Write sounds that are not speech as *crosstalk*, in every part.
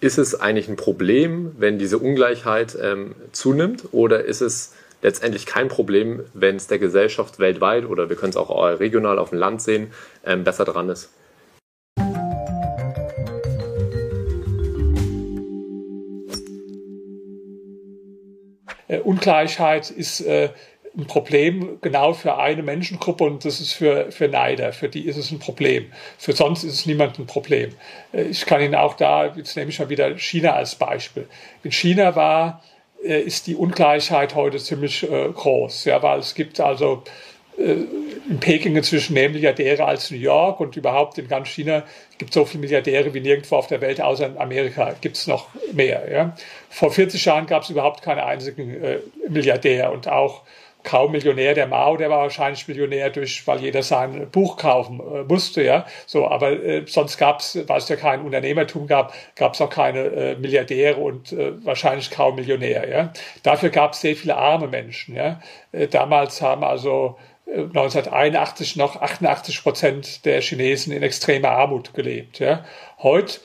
ist es eigentlich ein Problem, wenn diese Ungleichheit ähm, zunimmt oder ist es letztendlich kein Problem, wenn es der Gesellschaft weltweit oder wir können es auch regional auf dem Land sehen, ähm, besser dran ist? Äh, Ungleichheit ist äh, ein Problem genau für eine Menschengruppe und das ist für, für Neider. Für die ist es ein Problem. Für sonst ist es niemand ein Problem. Äh, ich kann Ihnen auch da, jetzt nehme ich mal wieder China als Beispiel. In China war, äh, ist die Ungleichheit heute ziemlich äh, groß, ja, weil es gibt also in Peking inzwischen mehr Milliardäre als New York und überhaupt in ganz China gibt es so viele Milliardäre wie nirgendwo auf der Welt, außer in Amerika gibt es noch mehr. Ja. Vor 40 Jahren gab es überhaupt keinen einzigen Milliardär und auch kaum Millionär. Der Mao, der war wahrscheinlich Millionär durch, weil jeder sein Buch kaufen äh, musste, ja. So, aber äh, sonst gab es, weil es ja kein Unternehmertum gab, gab es auch keine äh, Milliardäre und äh, wahrscheinlich kaum Millionär, ja. Dafür gab es sehr viele arme Menschen, ja. Äh, damals haben also 1981 äh, noch 88 Prozent der Chinesen in extremer Armut gelebt. Ja. Heute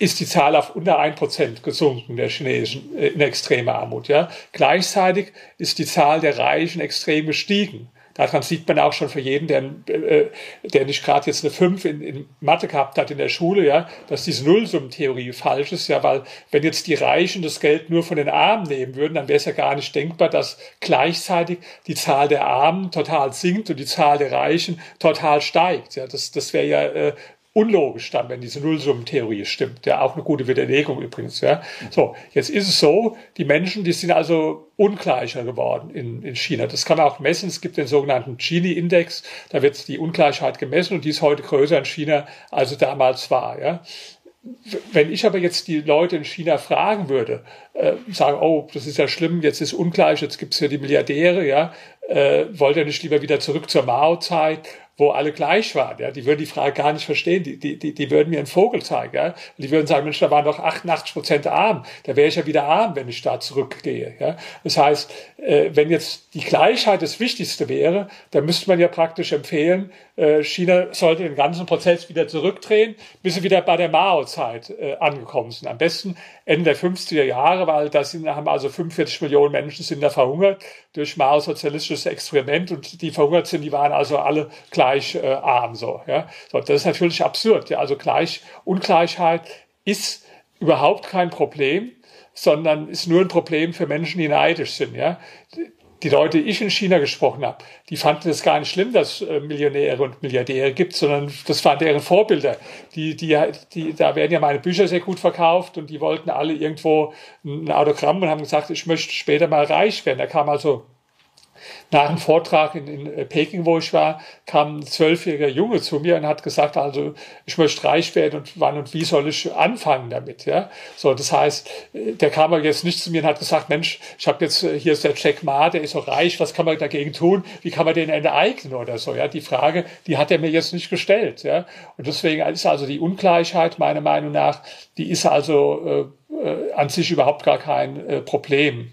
ist die Zahl auf unter ein Prozent gesunken der Chinesen äh, in extremer Armut. Ja. Gleichzeitig ist die Zahl der Reichen extrem gestiegen. Daran sieht man auch schon für jeden, der, äh, der nicht gerade jetzt eine 5 in, in Mathe gehabt hat in der Schule, ja, dass diese Nullsummentheorie falsch ist, ja, weil wenn jetzt die Reichen das Geld nur von den Armen nehmen würden, dann wäre es ja gar nicht denkbar, dass gleichzeitig die Zahl der Armen total sinkt und die Zahl der Reichen total steigt. Ja, das, das wäre ja äh, unlogisch dann, wenn diese Nullsummentheorie stimmt. Ja, auch eine gute Widerlegung übrigens. Ja. So, jetzt ist es so, die Menschen, die sind also ungleicher geworden in, in China. Das kann man auch messen. Es gibt den sogenannten Gini-Index. Da wird die Ungleichheit gemessen und die ist heute größer in China, als es damals war. Ja. Wenn ich aber jetzt die Leute in China fragen würde, äh, sagen, oh, das ist ja schlimm, jetzt ist ungleich, jetzt gibt's ja die Milliardäre, ja, äh, wollt ihr nicht lieber wieder zurück zur Mao-Zeit wo alle gleich waren. Ja? Die würden die Frage gar nicht verstehen. Die, die, die, die würden mir einen Vogel zeigen. Ja? Die würden sagen, Mensch, da waren doch 88 Prozent arm. Da wäre ich ja wieder arm, wenn ich da zurückgehe. Ja? Das heißt, äh, wenn jetzt die Gleichheit das Wichtigste wäre, dann müsste man ja praktisch empfehlen, äh, China sollte den ganzen Prozess wieder zurückdrehen, bis sie wieder bei der Mao-Zeit äh, angekommen sind. Am besten Ende der 50er Jahre, weil da sind, haben also 45 Millionen Menschen sind da verhungert durch Maos sozialistisches Experiment und die verhungert sind, die waren also alle gleich äh, arm. So, ja? so, das ist natürlich absurd. Ja? Also gleich, Ungleichheit ist überhaupt kein Problem sondern ist nur ein Problem für Menschen, die neidisch sind. Ja? Die Leute, die ich in China gesprochen habe, die fanden es gar nicht schlimm, dass äh, Millionäre und Milliardäre gibt, sondern das waren deren Vorbilder. Die, die, die, da werden ja meine Bücher sehr gut verkauft und die wollten alle irgendwo ein Autogramm und haben gesagt, ich möchte später mal reich werden. Da kam also nach einem Vortrag in, in äh, Peking, wo ich war, kam ein zwölfjähriger Junge zu mir und hat gesagt, also ich möchte reich werden und wann und wie soll ich anfangen damit, ja? So, das heißt, äh, der kam aber jetzt nicht zu mir und hat gesagt, Mensch, ich habe jetzt äh, hier ist der Jack Ma, der ist so reich, was kann man dagegen tun? Wie kann man den enteignen oder so, ja? Die Frage, die hat er mir jetzt nicht gestellt, ja? Und deswegen ist also die Ungleichheit meiner Meinung nach, die ist also äh, an sich überhaupt gar kein äh, Problem.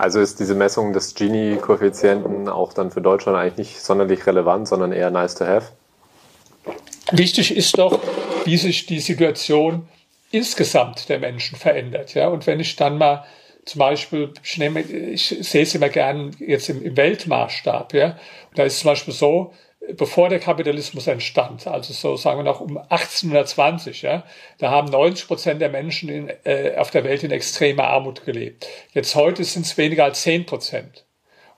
Also ist diese Messung des Gini-Koeffizienten auch dann für Deutschland eigentlich nicht sonderlich relevant, sondern eher nice to have? Wichtig ist doch, wie sich die Situation insgesamt der Menschen verändert. Ja? Und wenn ich dann mal zum Beispiel, ich, nehme, ich sehe es immer gern jetzt im, im Weltmaßstab, ja? da ist zum Beispiel so, bevor der Kapitalismus entstand, also so sagen wir noch um 1820, ja, da haben 90 Prozent der Menschen in, äh, auf der Welt in extremer Armut gelebt. Jetzt heute sind es weniger als 10 Prozent.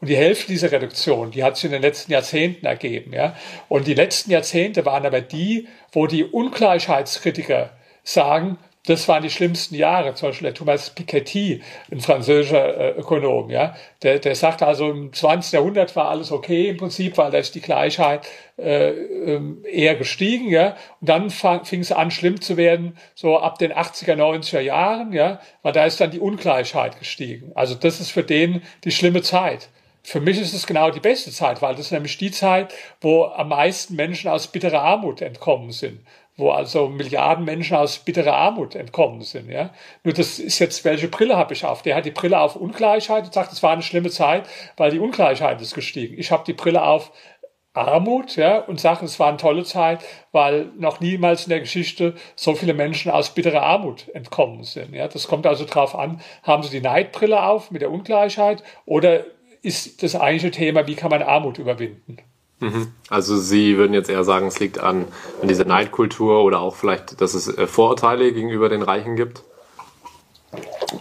Und die Hälfte dieser Reduktion, die hat sich in den letzten Jahrzehnten ergeben, ja. Und die letzten Jahrzehnte waren aber die, wo die Ungleichheitskritiker sagen, das waren die schlimmsten Jahre. Zum Beispiel der Thomas Piketty, ein französischer äh, Ökonom, ja, der, der sagt also, im 20. Jahrhundert war alles okay im Prinzip, weil da ist die Gleichheit äh, ähm, eher gestiegen, ja. Und dann fing es an, schlimm zu werden, so ab den 80er, 90er Jahren, ja, weil da ist dann die Ungleichheit gestiegen. Also das ist für den die schlimme Zeit. Für mich ist es genau die beste Zeit, weil das ist nämlich die Zeit, wo am meisten Menschen aus bitterer Armut entkommen sind wo also Milliarden Menschen aus bitterer Armut entkommen sind. Ja? Nur das ist jetzt, welche Brille habe ich auf? Der hat die Brille auf Ungleichheit und sagt, es war eine schlimme Zeit, weil die Ungleichheit ist gestiegen. Ich habe die Brille auf Armut ja, und sagen, es war eine tolle Zeit, weil noch niemals in der Geschichte so viele Menschen aus bitterer Armut entkommen sind. Ja. Das kommt also darauf an, haben sie die Neidbrille auf mit der Ungleichheit oder ist das eigentliche Thema, wie kann man Armut überwinden? Mhm. Also Sie würden jetzt eher sagen, es liegt an, an dieser Neidkultur oder auch vielleicht, dass es äh, Vorurteile gegenüber den Reichen gibt?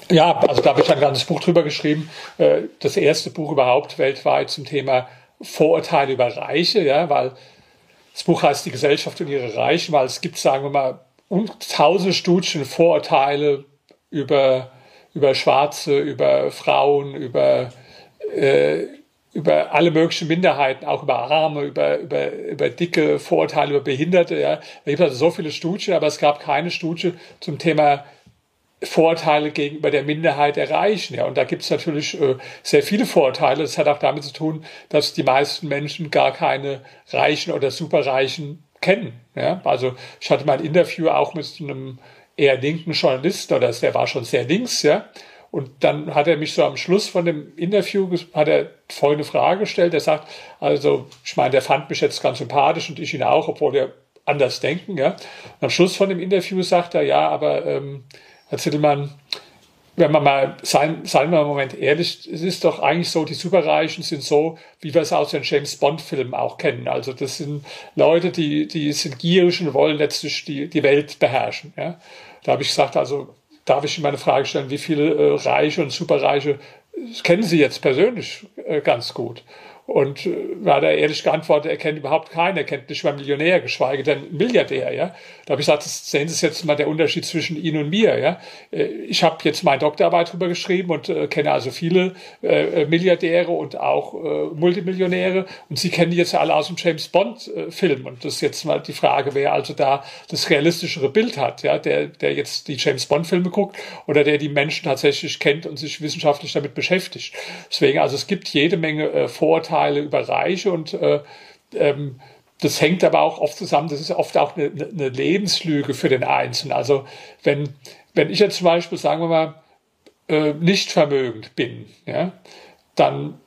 Ja, also da habe ich ein ganzes Buch drüber geschrieben. Äh, das erste Buch überhaupt weltweit zum Thema Vorurteile über Reiche, ja, weil das Buch heißt Die Gesellschaft und ihre Reichen, weil es gibt, sagen wir mal, tausende Studien, Vorurteile über, über Schwarze, über Frauen, über, äh, über alle möglichen Minderheiten, auch über Arme, über, über, über dicke Vorurteile, über Behinderte. Ja. Da gibt es also so viele Studien, aber es gab keine Studie zum Thema Vorteile gegenüber der Minderheit erreichen. Ja, und da gibt es natürlich äh, sehr viele Vorteile. Das hat auch damit zu tun, dass die meisten Menschen gar keine Reichen oder Superreichen kennen. Ja, also ich hatte mal ein Interview auch mit einem eher linken Journalisten, oder der war schon sehr links, ja. Und dann hat er mich so am Schluss von dem Interview hat er folgende Frage gestellt. Er sagt, also, ich meine, der fand mich jetzt ganz sympathisch und ich ihn auch, obwohl wir anders denken, ja. Und am Schluss von dem Interview sagt er, ja, aber ähm, Herr Zittelmann, wenn man mal, seien, seien wir im Moment ehrlich, es ist doch eigentlich so, die Superreichen sind so, wie wir es aus den James Bond-Filmen auch kennen. Also das sind Leute, die, die sind gierig und wollen letztlich die, die Welt beherrschen. Ja? Da habe ich gesagt, also darf ich Ihnen mal eine Frage stellen, wie viele äh, Reiche und Superreiche kennen Sie jetzt persönlich äh, ganz gut? Und äh, hat er ehrlich geantwortet, er kennt überhaupt keinen, er kennt nicht mal Millionär, geschweige denn Milliardär. Ja? Da habe ich gesagt, sehen Sie jetzt mal der Unterschied zwischen Ihnen und mir. Ja? Äh, ich habe jetzt meine Doktorarbeit drüber geschrieben und äh, kenne also viele äh, Milliardäre und auch äh, Multimillionäre. Und Sie kennen die jetzt alle aus dem James Bond-Film. Und das ist jetzt mal die Frage, wer also da das realistischere Bild hat. Ja? Der, der jetzt die James Bond-Filme guckt oder der die Menschen tatsächlich kennt und sich wissenschaftlich damit beschäftigt. Deswegen, also es gibt jede Menge äh, Vorurteile Vorteile über und äh, ähm, das hängt aber auch oft zusammen, das ist oft auch eine, eine Lebenslüge für den Einzelnen. Also wenn, wenn ich jetzt zum Beispiel, sagen wir mal, äh, nicht vermögend bin, ja, dann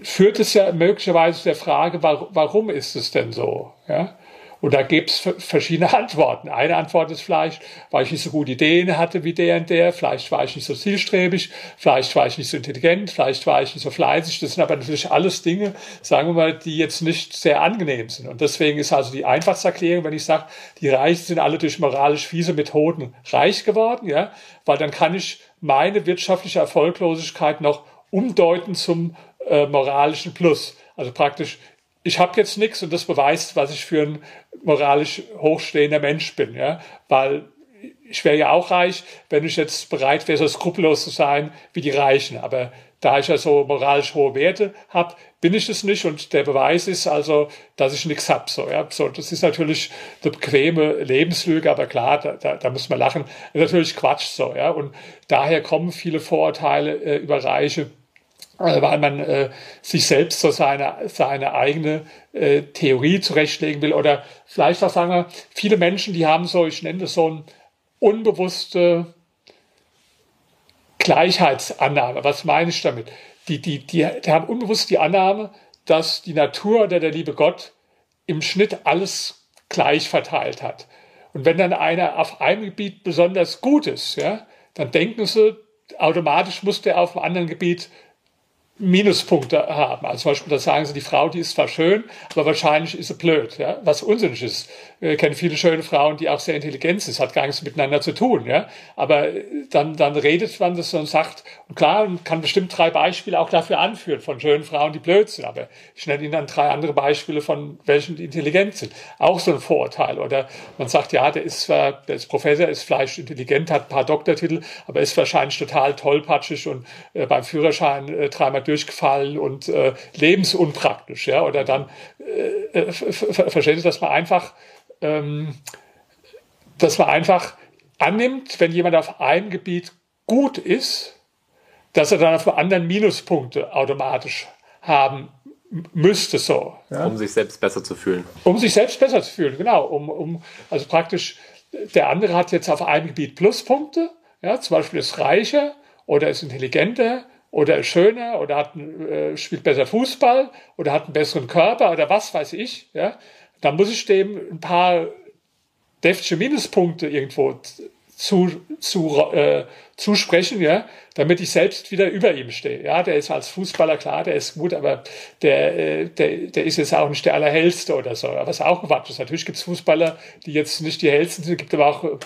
führt es ja möglicherweise zu der Frage, warum ist es denn so? Ja? Und da gibt es verschiedene *laughs* Antworten. Eine Antwort ist vielleicht, weil ich nicht so gute Ideen hatte wie der und der, vielleicht war ich nicht so zielstrebig, vielleicht war ich nicht so intelligent, vielleicht war ich nicht so fleißig. Das sind aber natürlich alles Dinge, sagen wir mal, die jetzt nicht sehr angenehm sind. Und deswegen ist also die einfachste Erklärung, wenn ich sage, die Reichen sind alle durch moralisch fiese Methoden reich geworden, ja, weil dann kann ich meine wirtschaftliche Erfolglosigkeit noch umdeuten zum äh, moralischen Plus. Also praktisch, ich habe jetzt nichts und das beweist, was ich für ein moralisch hochstehender Mensch bin, ja, weil ich wäre ja auch reich, wenn ich jetzt bereit wäre, so skrupellos zu sein wie die Reichen. Aber da ich ja so moralisch hohe Werte habe, bin ich es nicht und der Beweis ist also, dass ich nichts hab. So, ja. so, das ist natürlich eine bequeme Lebenslüge, aber klar, da, da, da muss man lachen. natürlich Quatsch so, ja. Und daher kommen viele Vorurteile äh, über Reiche weil man äh, sich selbst so seine, seine eigene äh, Theorie zurechtlegen will. Oder vielleicht auch sagen wir, viele Menschen, die haben so, ich nenne das so ein unbewusste Gleichheitsannahme. Was meine ich damit? Die, die, die, die haben unbewusst die Annahme, dass die Natur oder der liebe Gott im Schnitt alles gleich verteilt hat. Und wenn dann einer auf einem Gebiet besonders gut ist, ja, dann denken sie, automatisch muss der auf einem anderen Gebiet Minuspunkte haben. Also zum Beispiel, da sagen sie, die Frau, die ist zwar schön, aber wahrscheinlich ist sie blöd, ja? was unsinnig ist. Wir kennen viele schöne Frauen, die auch sehr intelligent sind, hat gar nichts miteinander zu tun. Ja? Aber dann, dann redet man das und sagt, und klar, man kann bestimmt drei Beispiele auch dafür anführen von schönen Frauen, die blöd sind, aber ich nenne Ihnen dann drei andere Beispiele von welchen, die intelligent sind. Auch so ein Vorurteil. Oder man sagt, ja, der ist zwar, der ist Professor, ist vielleicht intelligent, hat ein paar Doktortitel, aber ist wahrscheinlich total tollpatschig und äh, beim Führerschein äh, dreimal durchgefallen und äh, lebensunpraktisch, ja, oder dann äh, äh versteht ihr, dass man einfach, ähm, dass man einfach annimmt, wenn jemand auf einem Gebiet gut ist, dass er dann auf anderen Minuspunkte automatisch haben müsste so. Ja? Um sich selbst besser zu fühlen. Um sich selbst besser zu fühlen, genau. Um, um, also praktisch, der andere hat jetzt auf einem Gebiet Pluspunkte, ja, zum Beispiel ist reicher oder ist intelligenter oder ist schöner oder hat, äh, spielt besser Fußball oder hat einen besseren Körper oder was weiß ich, ja, dann muss ich dem ein paar deftige Minuspunkte irgendwo zu, zu, äh, zusprechen, ja, damit ich selbst wieder über ihm stehe. Ja, der ist als Fußballer klar, der ist gut, aber der, äh, der, der ist jetzt auch nicht der Allerhellste oder so. Aber es ist auch Quatsch. Natürlich gibt es Fußballer, die jetzt nicht die hellsten sind, gibt aber auch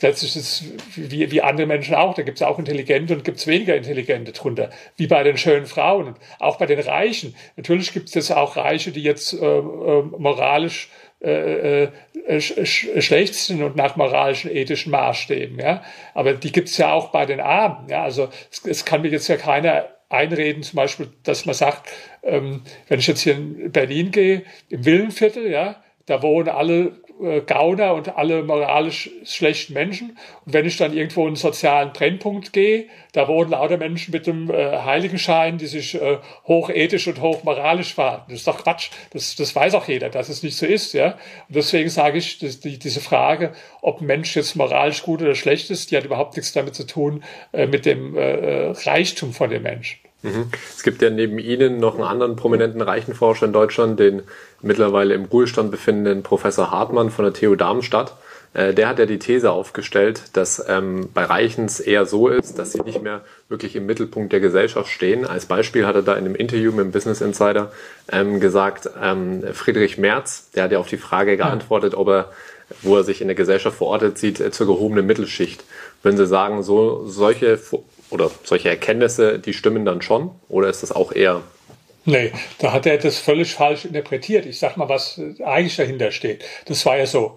letztlich ist es wie, wie andere Menschen auch, da gibt es auch intelligente und gibt es weniger intelligente drunter, wie bei den schönen Frauen auch bei den Reichen. Natürlich gibt es auch Reiche, die jetzt äh, äh, moralisch äh, äh, schlecht sind und nach moralischen, ethischen Maßstäben. Ja? Aber die gibt es ja auch bei den Armen. Ja? Also es, es kann mir jetzt ja keiner einreden, zum Beispiel, dass man sagt, ähm, wenn ich jetzt hier in Berlin gehe, im Villenviertel, ja, da wohnen alle äh, Gauner und alle moralisch schlechten Menschen. Und wenn ich dann irgendwo in einen sozialen Brennpunkt gehe, da wohnen lauter Menschen mit dem äh, Heiligenschein, die sich äh, hochethisch und hochmoralisch verhalten. Das ist doch Quatsch. Das, das weiß auch jeder, dass es nicht so ist. Ja? Und deswegen sage ich, dass die, diese Frage, ob ein Mensch jetzt moralisch gut oder schlecht ist, die hat überhaupt nichts damit zu tun, äh, mit dem äh, Reichtum von dem Menschen. Mhm. Es gibt ja neben Ihnen noch einen anderen prominenten Reichenforscher in Deutschland, den mittlerweile im Ruhestand befindenden Professor Hartmann von der TU Darmstadt. Äh, der hat ja die These aufgestellt, dass ähm, bei Reichen es eher so ist, dass sie nicht mehr wirklich im Mittelpunkt der Gesellschaft stehen. Als Beispiel hat er da in einem Interview mit dem Business Insider ähm, gesagt, ähm, Friedrich Merz, der hat ja auf die Frage geantwortet, ob er, wo er sich in der Gesellschaft verortet sieht, äh, zur gehobenen Mittelschicht. Würden Sie sagen, so solche oder solche Erkenntnisse, die stimmen dann schon? Oder ist das auch eher Nee, da hat er das völlig falsch interpretiert. Ich sag mal, was eigentlich dahinter steht. Das war ja so.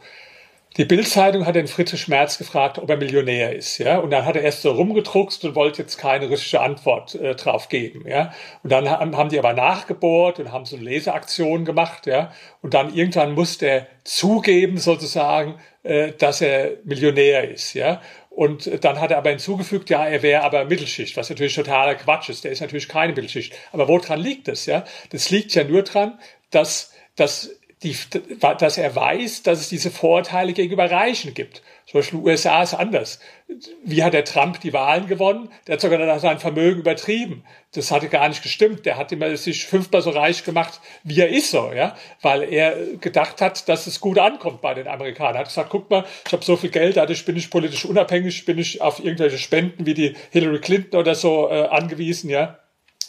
Die Bildzeitung hat den Friedrich Merz gefragt, ob er Millionär ist, ja. Und dann hat er erst so rumgedruckst und wollte jetzt keine richtige Antwort äh, drauf geben, ja. Und dann haben, haben die aber nachgebohrt und haben so eine Leseaktion gemacht, ja. Und dann irgendwann musste er zugeben, sozusagen, äh, dass er Millionär ist, ja. Und dann hat er aber hinzugefügt, ja, er wäre aber Mittelschicht, was natürlich totaler Quatsch ist. Der ist natürlich keine Mittelschicht. Aber woran liegt das, ja? Das liegt ja nur dran, dass, dass die, dass er weiß, dass es diese Vorteile gegenüber Reichen gibt. Zum Beispiel USA ist anders. Wie hat der Trump die Wahlen gewonnen? Der hat sogar sein Vermögen übertrieben. Das hatte gar nicht gestimmt. Der hat immer sich fünfmal so reich gemacht, wie er ist so, ja, weil er gedacht hat, dass es gut ankommt bei den Amerikanern. Er hat gesagt, guck mal, ich habe so viel Geld, dadurch bin ich politisch unabhängig, bin ich auf irgendwelche Spenden wie die Hillary Clinton oder so äh, angewiesen, ja.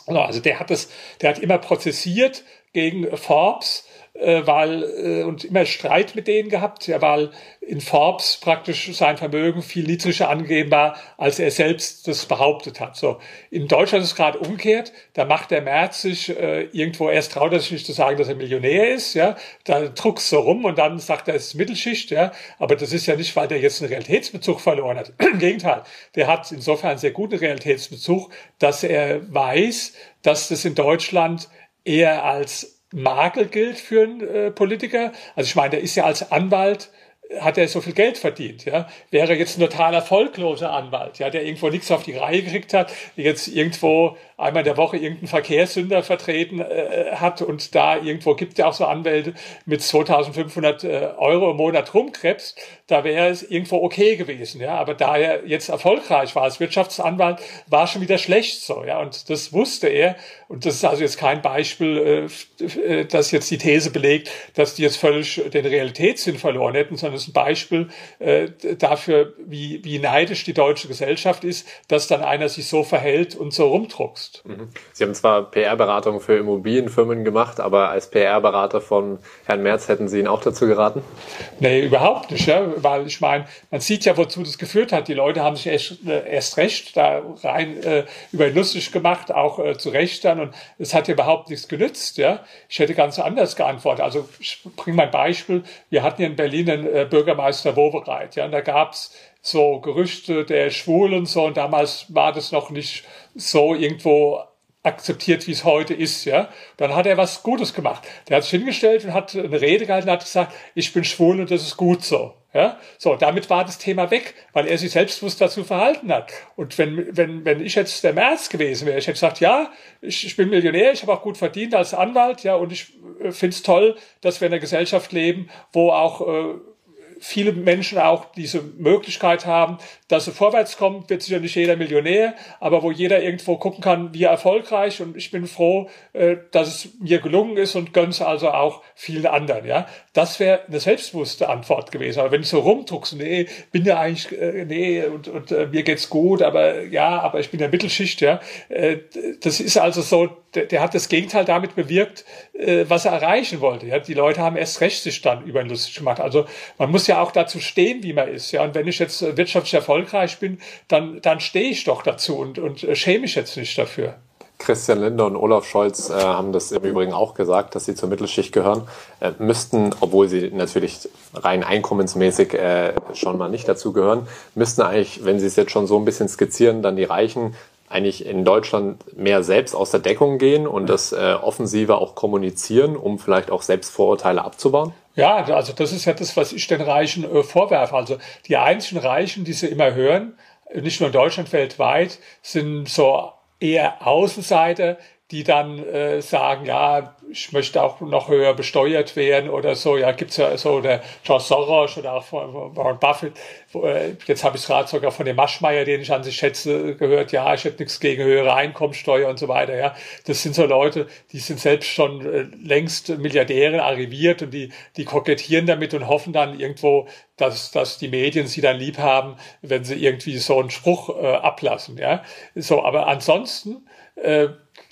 Also der hat das, der hat immer prozessiert gegen Forbes äh, weil äh, und immer Streit mit denen gehabt, ja, weil in Forbes praktisch sein Vermögen viel niedriger angegeben war, als er selbst das behauptet hat. So in Deutschland ist es gerade umgekehrt. Da macht der Merz sich äh, irgendwo erst traut er sich nicht zu sagen, dass er Millionär ist, ja. Da druckst so rum und dann sagt er, es ist Mittelschicht, ja. Aber das ist ja nicht, weil der jetzt einen Realitätsbezug verloren hat. *clears throat* Im Gegenteil, der hat insofern einen sehr guten Realitätsbezug, dass er weiß, dass das in Deutschland eher als Makel gilt für einen äh, Politiker. Also ich meine, der ist ja als Anwalt hat er so viel Geld verdient, ja. Wäre jetzt ein total erfolgloser Anwalt, ja, der irgendwo nichts auf die Reihe gekriegt hat, jetzt irgendwo einmal in der Woche irgendeinen Verkehrssünder vertreten äh, hat und da irgendwo gibt ja auch so Anwälte mit 2500 äh, Euro im Monat rumkrebst, da wäre es irgendwo okay gewesen, ja. Aber da er jetzt erfolgreich war als Wirtschaftsanwalt, war schon wieder schlecht so, ja. Und das wusste er. Und das ist also jetzt kein Beispiel, äh, äh das jetzt die These belegt, dass die jetzt völlig den Realitätssinn verloren hätten, sondern ist ein Beispiel äh, dafür, wie, wie neidisch die deutsche Gesellschaft ist, dass dann einer sich so verhält und so rumdruckst. Mhm. Sie haben zwar PR-Beratung für Immobilienfirmen gemacht, aber als PR-Berater von Herrn Merz hätten Sie ihn auch dazu geraten? Nee, überhaupt nicht, ja? weil ich meine, man sieht ja, wozu das geführt hat. Die Leute haben sich erst, äh, erst recht da rein äh, über ihn lustig gemacht, auch äh, zu Recht dann und es hat ja überhaupt nichts genützt. Ja? Ich hätte ganz anders geantwortet. Also ich bringe mal ein Beispiel. Wir hatten hier in Berlin einen äh, Bürgermeister Wowereit, ja, und da gab's so Gerüchte der Schwulen so und damals war das noch nicht so irgendwo akzeptiert, wie es heute ist, ja. Dann hat er was Gutes gemacht. Der hat sich hingestellt und hat eine Rede gehalten und hat gesagt, ich bin schwul und das ist gut so. Ja, so, damit war das Thema weg, weil er sich selbstbewusst dazu verhalten hat. Und wenn, wenn, wenn ich jetzt der März gewesen wäre, ich hätte gesagt, ja, ich, ich bin Millionär, ich habe auch gut verdient als Anwalt, ja, und ich äh, finde es toll, dass wir in einer Gesellschaft leben, wo auch äh, viele Menschen auch diese Möglichkeit haben, dass sie vorwärts kommen, wird sicher nicht jeder Millionär, aber wo jeder irgendwo gucken kann, wie erfolgreich und ich bin froh, äh, dass es mir gelungen ist und gönn's also auch vielen anderen, ja. Das wäre eine selbstbewusste Antwort gewesen. Aber wenn ich so rumdruckst, nee, bin ja eigentlich, äh, nee, und, und äh, mir geht's gut, aber ja, aber ich bin der Mittelschicht, ja. Das ist also so, der, der hat das Gegenteil damit bewirkt, äh, was er erreichen wollte. Ja. Die Leute haben erst recht sich dann über ihn lustig gemacht. Also man muss ja auch dazu stehen, wie man ist, ja. Und wenn ich jetzt wirtschaftlich erfolgreich bin, dann, dann stehe ich doch dazu und, und äh, schäme mich jetzt nicht dafür. Christian Lindner und Olaf Scholz äh, haben das im Übrigen auch gesagt, dass sie zur Mittelschicht gehören, äh, müssten, obwohl sie natürlich rein einkommensmäßig äh, schon mal nicht dazu gehören, müssten eigentlich, wenn sie es jetzt schon so ein bisschen skizzieren, dann die Reichen eigentlich in Deutschland mehr selbst aus der Deckung gehen und das äh, offensiver auch kommunizieren, um vielleicht auch selbst Vorurteile abzubauen? Ja, also das ist ja das, was ich den Reichen äh, vorwerfe. Also die einzigen Reichen, die sie immer hören, nicht nur in Deutschland, weltweit, sind so eher Außenseiter, die dann äh, sagen, ja, ich möchte auch noch höher besteuert werden oder so. Ja, gibt's ja so der George Soros oder auch von Warren Buffett. Äh, jetzt habe ich gerade sogar von dem Maschmeyer, den ich an sich schätze, gehört. Ja, ich hätte nichts gegen höhere Einkommensteuer und so weiter. Ja, das sind so Leute, die sind selbst schon äh, längst Milliardäre arriviert und die, die kokettieren damit und hoffen dann irgendwo, dass, dass die Medien sie dann lieb haben, wenn sie irgendwie so einen Spruch äh, ablassen. Ja, so, aber ansonsten äh,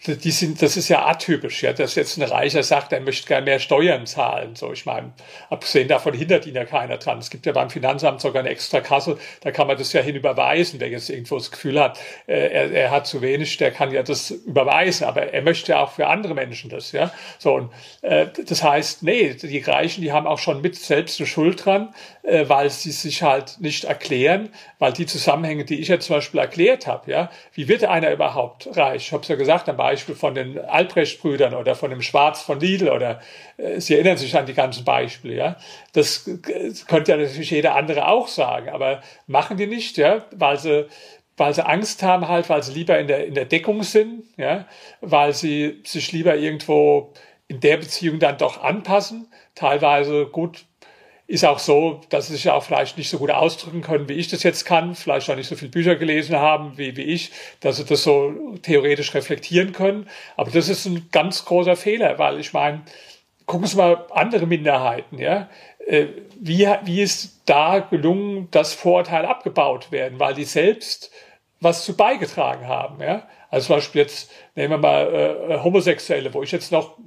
die sind, das ist ja atypisch, ja, dass jetzt ein Reicher sagt, er möchte gerne mehr Steuern zahlen. So, ich meine, abgesehen davon hindert ihn ja keiner dran. Es gibt ja beim Finanzamt sogar eine extra Kasse, da kann man das ja hinüberweisen. Wer jetzt irgendwo das Gefühl hat, äh, er, er hat zu wenig, der kann ja das überweisen, aber er möchte ja auch für andere Menschen das, ja. So, und äh, das heißt, nee, die Reichen, die haben auch schon mit selbst eine Schuld dran, äh, weil sie sich halt nicht erklären, weil die Zusammenhänge, die ich jetzt zum Beispiel erklärt habe, ja, wie wird einer überhaupt reich? Ich habe es ja gesagt, am Beispiel von den Albrecht-Brüdern oder von dem Schwarz von Lidl oder äh, Sie erinnern sich an die ganzen Beispiele, ja. Das könnte ja natürlich jeder andere auch sagen, aber machen die nicht, ja, weil sie weil sie Angst haben halt, weil sie lieber in der, in der Deckung sind, ja, weil sie sich lieber irgendwo in der Beziehung dann doch anpassen. Teilweise gut, ist auch so, dass sie sich auch vielleicht nicht so gut ausdrücken können, wie ich das jetzt kann, vielleicht auch nicht so viele Bücher gelesen haben wie, wie ich, dass sie das so theoretisch reflektieren können. Aber das ist ein ganz großer Fehler, weil ich meine, gucken Sie mal andere Minderheiten, ja. Äh, wie, wie ist da gelungen, dass Vorurteile abgebaut werden, weil die selbst was zu beigetragen haben, ja. Also zum Beispiel jetzt nehmen wir mal äh, Homosexuelle, wo ich jetzt noch äh,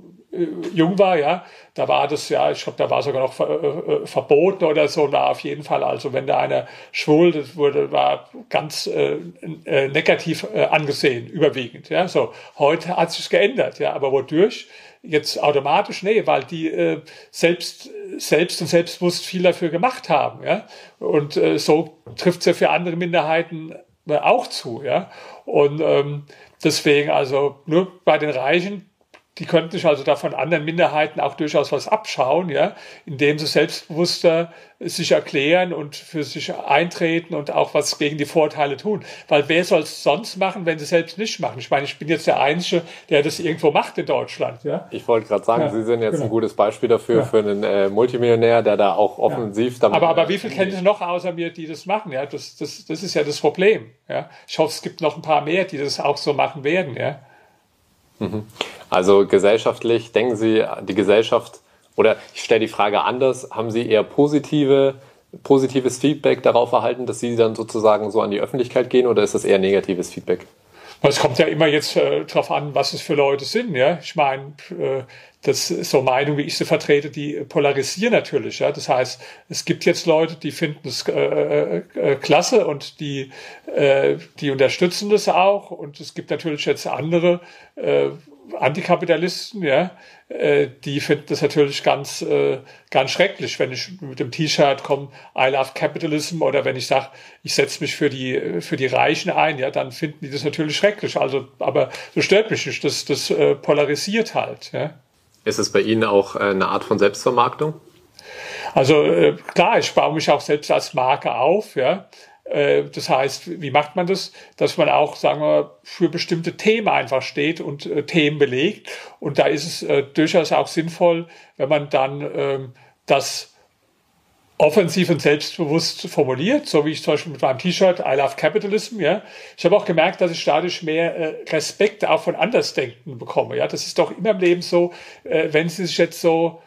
jung war, ja, da war das ja, ich glaube, da war sogar noch ver, äh, äh, verboten oder so, na auf jeden Fall. Also wenn da einer schwul, das wurde, war ganz äh, äh, negativ äh, angesehen, überwiegend. Ja, so heute hat sich geändert, ja, aber wodurch? Jetzt automatisch, nee, weil die äh, selbst, selbst und selbstbewusst viel dafür gemacht haben, ja. Und äh, so trifft es ja für andere Minderheiten äh, auch zu, ja. Und ähm, deswegen also nur bei den Reichen die könnten sich also da von anderen Minderheiten auch durchaus was abschauen, ja, indem sie selbstbewusster sich erklären und für sich eintreten und auch was gegen die Vorteile tun. Weil wer soll es sonst machen, wenn sie selbst nicht machen? Ich meine, ich bin jetzt der Einzige, der das irgendwo macht in Deutschland. Ja? Ich wollte gerade sagen, ja, Sie sind jetzt genau. ein gutes Beispiel dafür, ja. für einen äh, Multimillionär, der da auch offensiv damit... Aber, aber wie viel kennen Sie noch außer mir, die das machen? Ja, das, das, das ist ja das Problem. Ja? Ich hoffe, es gibt noch ein paar mehr, die das auch so machen werden. Ja? Mhm. Also gesellschaftlich, denken Sie, die Gesellschaft, oder ich stelle die Frage anders, haben Sie eher positive, positives Feedback darauf erhalten, dass Sie dann sozusagen so an die Öffentlichkeit gehen, oder ist das eher negatives Feedback? Es kommt ja immer jetzt äh, darauf an, was es für Leute sind. Ja, ich meine, äh, das so Meinung, wie ich sie vertrete, die polarisieren natürlich. Ja, das heißt, es gibt jetzt Leute, die finden es äh, äh, äh, klasse und die äh, die unterstützen das auch. Und es gibt natürlich jetzt andere äh, Antikapitalisten, ja, äh, die finden das natürlich ganz, äh, ganz schrecklich, wenn ich mit dem T-Shirt komme, I love capitalism, oder wenn ich sage, ich setze mich für die, für die Reichen ein, ja, dann finden die das natürlich schrecklich. Also, aber das stört mich nicht, das, das äh, polarisiert halt, ja. Ist es bei Ihnen auch eine Art von Selbstvermarktung? Also klar, ich baue mich auch selbst als Marke auf, ja. Äh, das heißt, wie macht man das? Dass man auch, sagen wir, für bestimmte Themen einfach steht und äh, Themen belegt. Und da ist es äh, durchaus auch sinnvoll, wenn man dann ähm, das offensiv und selbstbewusst formuliert, so wie ich zum Beispiel mit meinem T-Shirt I Love Capitalism. Ja, ich habe auch gemerkt, dass ich dadurch mehr äh, Respekt auch von Andersdenkenden bekomme. Ja, das ist doch immer im Leben so, äh, wenn Sie sich jetzt so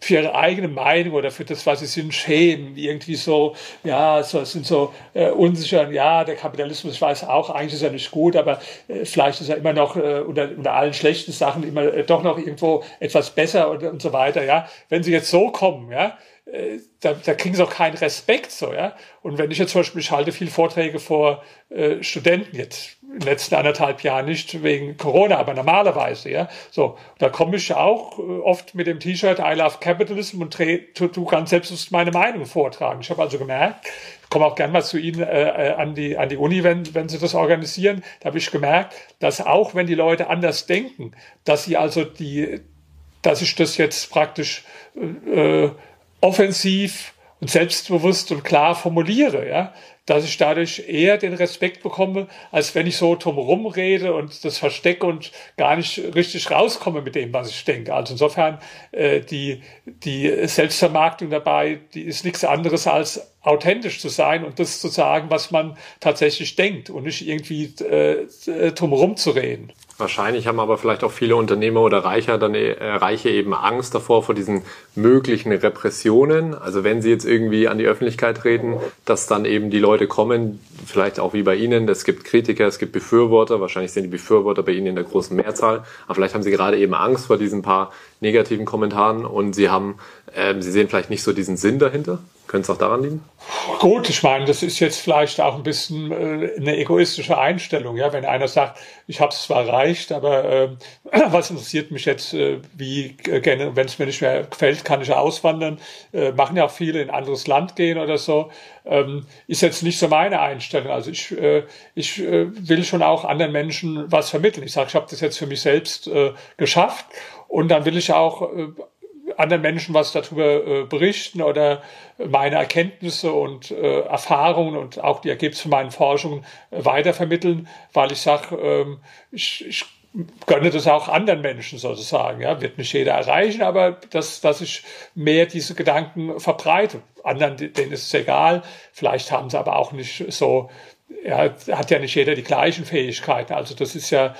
für ihre eigene Meinung oder für das, was sie sind, schämen, irgendwie so, ja, so, sind so äh, unsicher, ja, der Kapitalismus, ich weiß auch, eigentlich ist er nicht gut, aber äh, vielleicht ist er immer noch äh, unter, unter allen schlechten Sachen immer äh, doch noch irgendwo etwas besser und, und so weiter, ja. Wenn sie jetzt so kommen, ja, äh, da, da kriegen sie auch keinen Respekt so, ja. Und wenn ich jetzt zum Beispiel, ich halte viele Vorträge vor äh, Studenten jetzt in den letzten anderthalb Jahren nicht wegen Corona, aber normalerweise, ja. So, da komme ich auch äh, oft mit dem T-Shirt I love capitalism und tu ganz selbst meine Meinung vortragen. Ich habe also gemerkt, ich komme auch gern mal zu Ihnen äh, äh, an, die, an die Uni, wenn, wenn Sie das organisieren. Da habe ich gemerkt, dass auch wenn die Leute anders denken, dass sie also die, dass ich das jetzt praktisch äh, offensiv und selbstbewusst und klar formuliere, ja, dass ich dadurch eher den Respekt bekomme, als wenn ich so drumherum rede und das verstecke und gar nicht richtig rauskomme mit dem, was ich denke. Also insofern äh, die, die Selbstvermarktung dabei, die ist nichts anderes als authentisch zu sein und das zu sagen, was man tatsächlich denkt und nicht irgendwie äh, drumherum zu reden. Wahrscheinlich haben aber vielleicht auch viele Unternehmer oder Reicher dann äh, Reiche eben Angst davor vor diesen möglichen Repressionen. Also wenn sie jetzt irgendwie an die Öffentlichkeit reden, dass dann eben die Leute kommen, vielleicht auch wie bei Ihnen, es gibt Kritiker, es gibt Befürworter, wahrscheinlich sind die Befürworter bei Ihnen in der großen Mehrzahl, aber vielleicht haben Sie gerade eben Angst vor diesen paar negativen Kommentaren und Sie haben, äh, Sie sehen vielleicht nicht so diesen Sinn dahinter. Könnte es auch daran liegen? Gut, ich meine, das ist jetzt vielleicht auch ein bisschen äh, eine egoistische Einstellung. Ja, wenn einer sagt, ich habe es zwar erreicht, aber äh, *clears throat* was interessiert mich jetzt, äh, wie äh, wenn es mir nicht mehr gefällt, kann ich auswandern. Äh, machen ja auch viele in ein anderes Land gehen oder so. Ähm, ist jetzt nicht so meine Einstellung. Also ich, äh, ich will schon auch anderen Menschen was vermitteln. Ich sage, ich habe das jetzt für mich selbst geschafft und dann will ich auch anderen Menschen was darüber äh, berichten oder meine Erkenntnisse und äh, Erfahrungen und auch die Ergebnisse von meinen Forschungen äh, weitervermitteln, weil ich sage, ähm, ich, ich gönne das auch anderen Menschen sozusagen. Ja, wird nicht jeder erreichen, aber dass, dass ich mehr diese Gedanken verbreite. Anderen, denen ist es egal. Vielleicht haben sie aber auch nicht so, ja, hat ja nicht jeder die gleichen Fähigkeiten. Also das ist ja,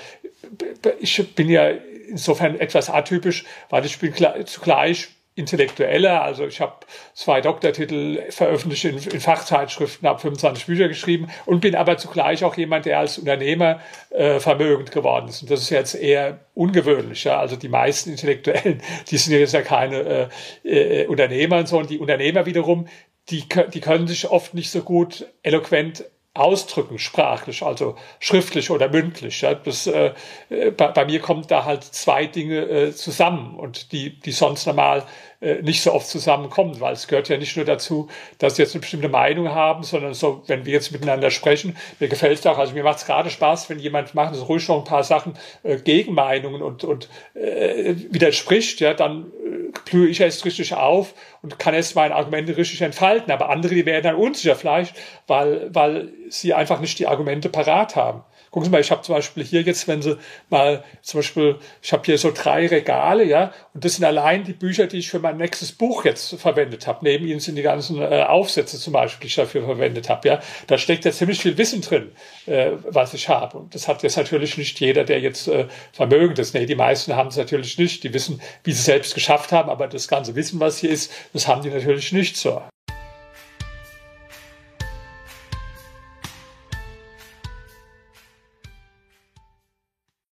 ich bin ja insofern etwas atypisch, weil ich bin zugleich Intellektueller, also ich habe zwei Doktortitel veröffentlicht in, in Fachzeitschriften, habe 25 Bücher geschrieben und bin aber zugleich auch jemand, der als Unternehmer äh, vermögend geworden ist. Und das ist jetzt eher ungewöhnlich. Ja? Also die meisten Intellektuellen, *laughs* die sind jetzt ja keine äh, äh, Unternehmer und so. Und die Unternehmer wiederum, die, die können sich oft nicht so gut eloquent ausdrücken, sprachlich, also schriftlich oder mündlich. Ja. Das, äh, bei, bei, mir kommen da halt zwei Dinge äh, zusammen und die, die sonst normal äh, nicht so oft zusammenkommen, weil es gehört ja nicht nur dazu, dass sie jetzt eine bestimmte Meinung haben, sondern so, wenn wir jetzt miteinander sprechen, mir gefällt es auch, also mir macht es gerade Spaß, wenn jemand macht so ruhig noch ein paar Sachen, äh, Gegenmeinungen und, und äh, widerspricht, ja, dann äh, blühe ich erst richtig auf und kann erst meine Argumente richtig entfalten. Aber andere, die werden dann unsicher vielleicht, weil, weil sie einfach nicht die Argumente parat haben. Gucken Sie mal, ich habe zum Beispiel hier jetzt, wenn Sie mal zum Beispiel, ich habe hier so drei Regale, ja, und das sind allein die Bücher, die ich für mein nächstes Buch jetzt verwendet habe. Neben ihnen sind die ganzen äh, Aufsätze zum Beispiel, die ich dafür verwendet habe, ja. Da steckt ja ziemlich viel Wissen drin, äh, was ich habe. Und das hat jetzt natürlich nicht jeder, der jetzt äh, vermögend ist. Nee, die meisten haben es natürlich nicht. Die wissen, wie sie selbst geschafft haben, aber das ganze Wissen, was hier ist, das haben die natürlich nicht so.